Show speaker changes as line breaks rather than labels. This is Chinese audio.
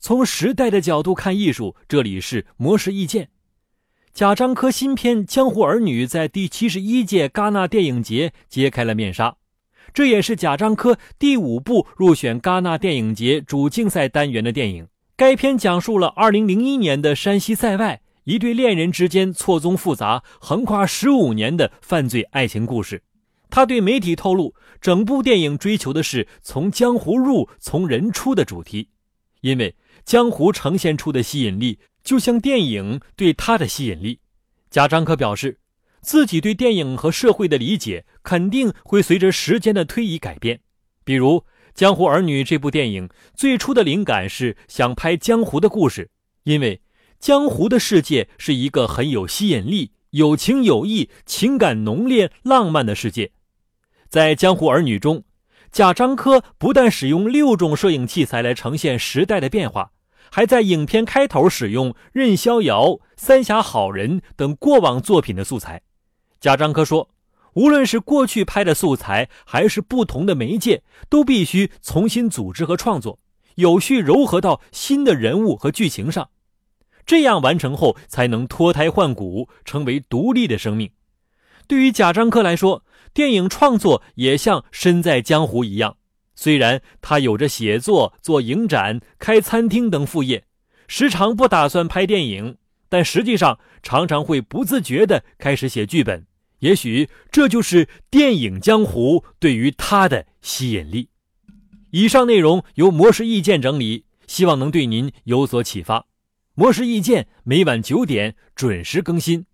从时代的角度看艺术，这里是模式意见。贾樟柯新片《江湖儿女》在第七十一届戛纳电影节揭开了面纱，这也是贾樟柯第五部入选戛纳电影节主竞赛单元的电影。该片讲述了二零零一年的山西塞外一对恋人之间错综复杂、横跨十五年的犯罪爱情故事。他对媒体透露，整部电影追求的是从江湖入、从人出的主题，因为江湖呈现出的吸引力。就像电影对他的吸引力，贾樟柯表示，自己对电影和社会的理解肯定会随着时间的推移改变。比如《江湖儿女》这部电影，最初的灵感是想拍江湖的故事，因为江湖的世界是一个很有吸引力、有情有义、情感浓烈、浪漫的世界。在《江湖儿女》中，贾樟柯不但使用六种摄影器材来呈现时代的变化。还在影片开头使用《任逍遥》《三峡好人》等过往作品的素材。贾樟柯说：“无论是过去拍的素材，还是不同的媒介，都必须重新组织和创作，有序糅合到新的人物和剧情上，这样完成后才能脱胎换骨，成为独立的生命。”对于贾樟柯来说，电影创作也像身在江湖一样。虽然他有着写作、做影展、开餐厅等副业，时常不打算拍电影，但实际上常常会不自觉地开始写剧本。也许这就是电影江湖对于他的吸引力。以上内容由模式意见整理，希望能对您有所启发。模式意见每晚九点准时更新。